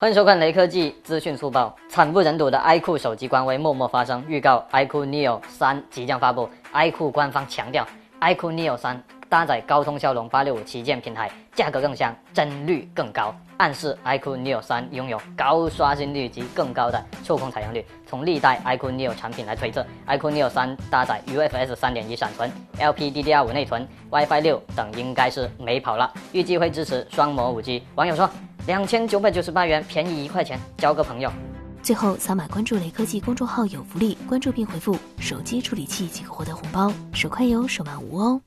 欢迎收看雷科技资讯速报。惨不忍睹的 iQOO 手机官微默默发声，预告 iQOO Neo 三即将发布。iQOO 官方强调，iQOO Neo 三搭载高通骁龙八六五旗舰平台，价格更香，帧率更高，暗示 iQOO Neo 三拥有高刷新率及更高的触控采样率。从历代 iQOO Neo 产品来推测，iQOO Neo 三搭载 UFS 三点一闪存、LPDDR 五内存、WiFi 六等，应该是没跑了。预计会支持双模五 G。网友说。两千九百九十八元，便宜一块钱，交个朋友。最后扫码关注雷科技公众号有福利，关注并回复“手机处理器”即可获得红包，手快有，手慢无哦。